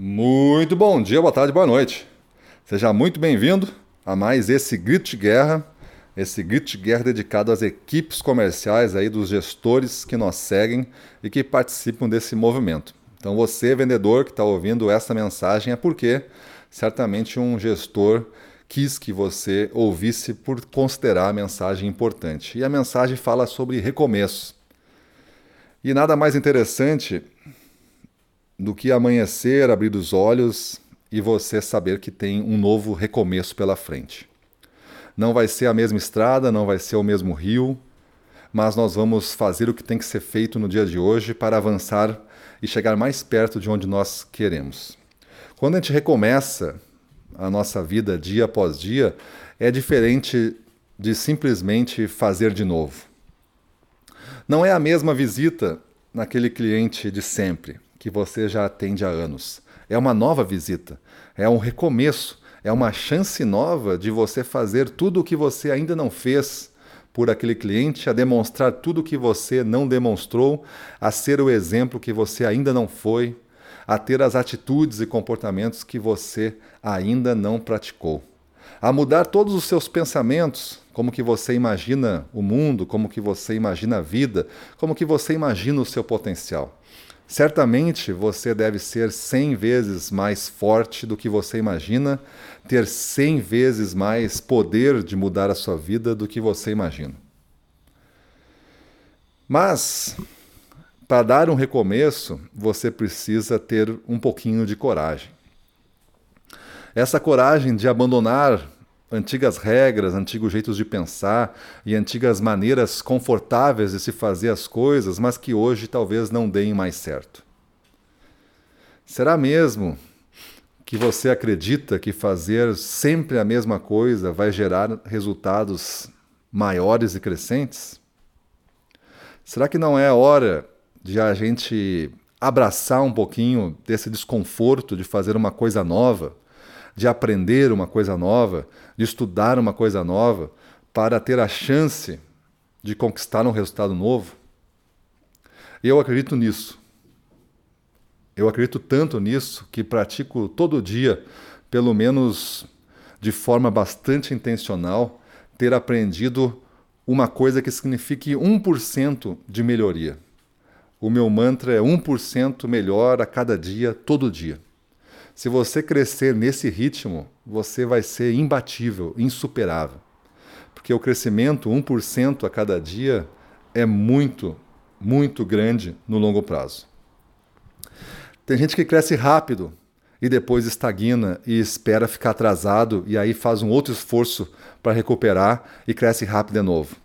Muito bom dia, boa tarde, boa noite. Seja muito bem-vindo a mais esse Grito de Guerra, esse Grito de Guerra dedicado às equipes comerciais aí dos gestores que nos seguem e que participam desse movimento. Então você, vendedor que está ouvindo essa mensagem, é porque certamente um gestor quis que você ouvisse por considerar a mensagem importante. E a mensagem fala sobre recomeço. E nada mais interessante do que amanhecer, abrir os olhos e você saber que tem um novo recomeço pela frente. Não vai ser a mesma estrada, não vai ser o mesmo rio, mas nós vamos fazer o que tem que ser feito no dia de hoje para avançar e chegar mais perto de onde nós queremos. Quando a gente recomeça a nossa vida dia após dia, é diferente de simplesmente fazer de novo. Não é a mesma visita naquele cliente de sempre que você já atende há anos. É uma nova visita, é um recomeço, é uma chance nova de você fazer tudo o que você ainda não fez por aquele cliente, a demonstrar tudo o que você não demonstrou, a ser o exemplo que você ainda não foi, a ter as atitudes e comportamentos que você ainda não praticou. A mudar todos os seus pensamentos, como que você imagina o mundo, como que você imagina a vida, como que você imagina o seu potencial. Certamente você deve ser 100 vezes mais forte do que você imagina, ter 100 vezes mais poder de mudar a sua vida do que você imagina. Mas, para dar um recomeço, você precisa ter um pouquinho de coragem. Essa coragem de abandonar antigas regras, antigos jeitos de pensar e antigas maneiras confortáveis de se fazer as coisas, mas que hoje talvez não deem mais certo. Será mesmo que você acredita que fazer sempre a mesma coisa vai gerar resultados maiores e crescentes? Será que não é hora de a gente abraçar um pouquinho desse desconforto de fazer uma coisa nova? De aprender uma coisa nova, de estudar uma coisa nova, para ter a chance de conquistar um resultado novo? Eu acredito nisso. Eu acredito tanto nisso que pratico todo dia, pelo menos de forma bastante intencional, ter aprendido uma coisa que signifique 1% de melhoria. O meu mantra é 1% melhor a cada dia, todo dia. Se você crescer nesse ritmo, você vai ser imbatível, insuperável. Porque o crescimento 1% a cada dia é muito, muito grande no longo prazo. Tem gente que cresce rápido e depois estagna e espera ficar atrasado e aí faz um outro esforço para recuperar e cresce rápido de novo.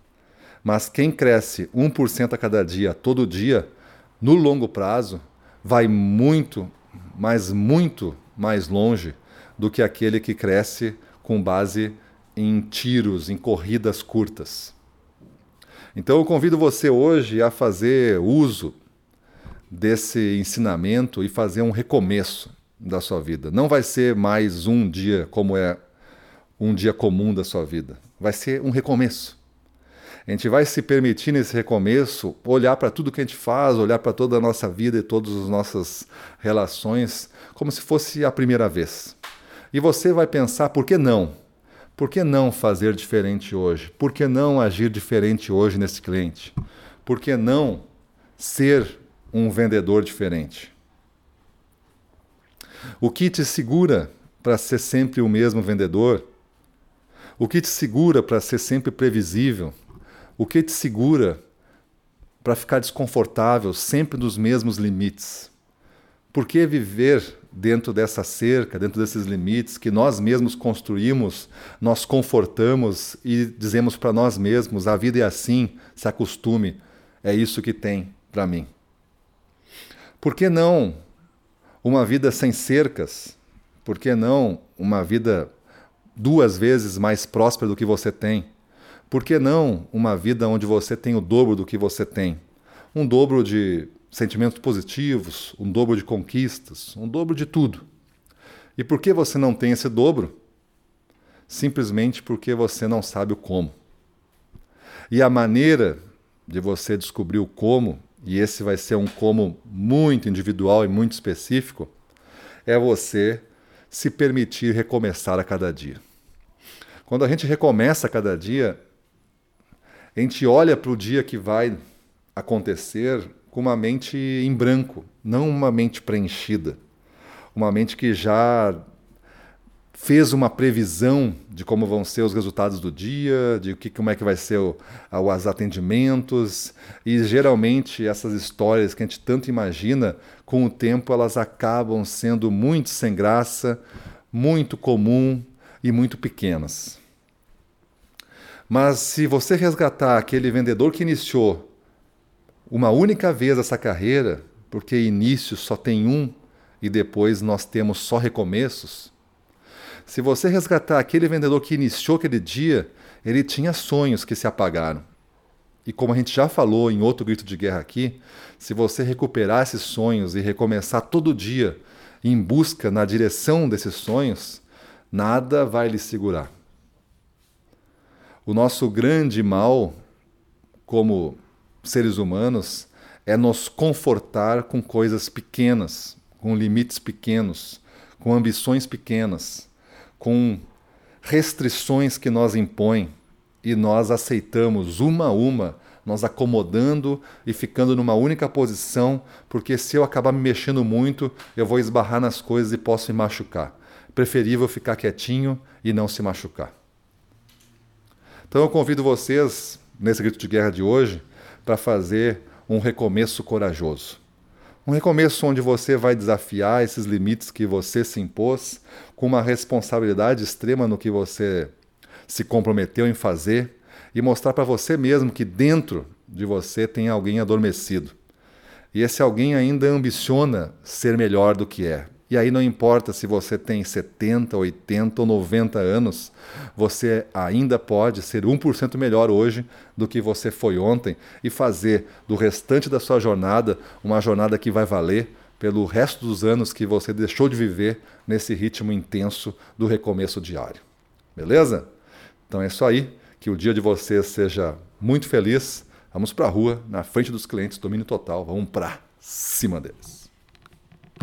Mas quem cresce 1% a cada dia, todo dia, no longo prazo, vai muito, mas muito mais longe do que aquele que cresce com base em tiros, em corridas curtas. Então eu convido você hoje a fazer uso desse ensinamento e fazer um recomeço da sua vida. Não vai ser mais um dia como é um dia comum da sua vida. Vai ser um recomeço. A gente vai se permitir nesse recomeço olhar para tudo que a gente faz, olhar para toda a nossa vida e todas as nossas relações como se fosse a primeira vez. E você vai pensar, por que não? Por que não fazer diferente hoje? Por que não agir diferente hoje nesse cliente? Por que não ser um vendedor diferente? O que te segura para ser sempre o mesmo vendedor? O que te segura para ser sempre previsível? O que te segura para ficar desconfortável sempre nos mesmos limites? Por que viver dentro dessa cerca, dentro desses limites que nós mesmos construímos, nós confortamos e dizemos para nós mesmos: a vida é assim, se acostume, é isso que tem para mim? Por que não uma vida sem cercas? Por que não uma vida duas vezes mais próspera do que você tem? Por que não uma vida onde você tem o dobro do que você tem? Um dobro de sentimentos positivos, um dobro de conquistas, um dobro de tudo. E por que você não tem esse dobro? Simplesmente porque você não sabe o como. E a maneira de você descobrir o como, e esse vai ser um como muito individual e muito específico, é você se permitir recomeçar a cada dia. Quando a gente recomeça a cada dia, a gente olha para o dia que vai acontecer com uma mente em branco, não uma mente preenchida. Uma mente que já fez uma previsão de como vão ser os resultados do dia, de que, como é que vai ser o, os atendimentos, e geralmente essas histórias que a gente tanto imagina, com o tempo elas acabam sendo muito sem graça, muito comum e muito pequenas. Mas se você resgatar aquele vendedor que iniciou uma única vez essa carreira, porque início só tem um e depois nós temos só recomeços, se você resgatar aquele vendedor que iniciou aquele dia, ele tinha sonhos que se apagaram. E como a gente já falou em outro grito de guerra aqui, se você recuperar esses sonhos e recomeçar todo dia em busca na direção desses sonhos, nada vai lhe segurar. O nosso grande mal, como seres humanos, é nos confortar com coisas pequenas, com limites pequenos, com ambições pequenas com restrições que nós impõem e nós aceitamos uma a uma, nós acomodando e ficando numa única posição, porque se eu acabar me mexendo muito, eu vou esbarrar nas coisas e posso me machucar. Preferível ficar quietinho e não se machucar. Então eu convido vocês, nesse grito de guerra de hoje, para fazer um recomeço corajoso. Um recomeço onde você vai desafiar esses limites que você se impôs, com uma responsabilidade extrema no que você se comprometeu em fazer e mostrar para você mesmo que dentro de você tem alguém adormecido. E esse alguém ainda ambiciona ser melhor do que é. E aí não importa se você tem 70, 80 ou 90 anos, você ainda pode ser 1% melhor hoje do que você foi ontem e fazer do restante da sua jornada uma jornada que vai valer pelo resto dos anos que você deixou de viver nesse ritmo intenso do recomeço diário. Beleza? Então é isso aí. Que o dia de vocês seja muito feliz. Vamos para a rua, na frente dos clientes, domínio total. Vamos para cima deles.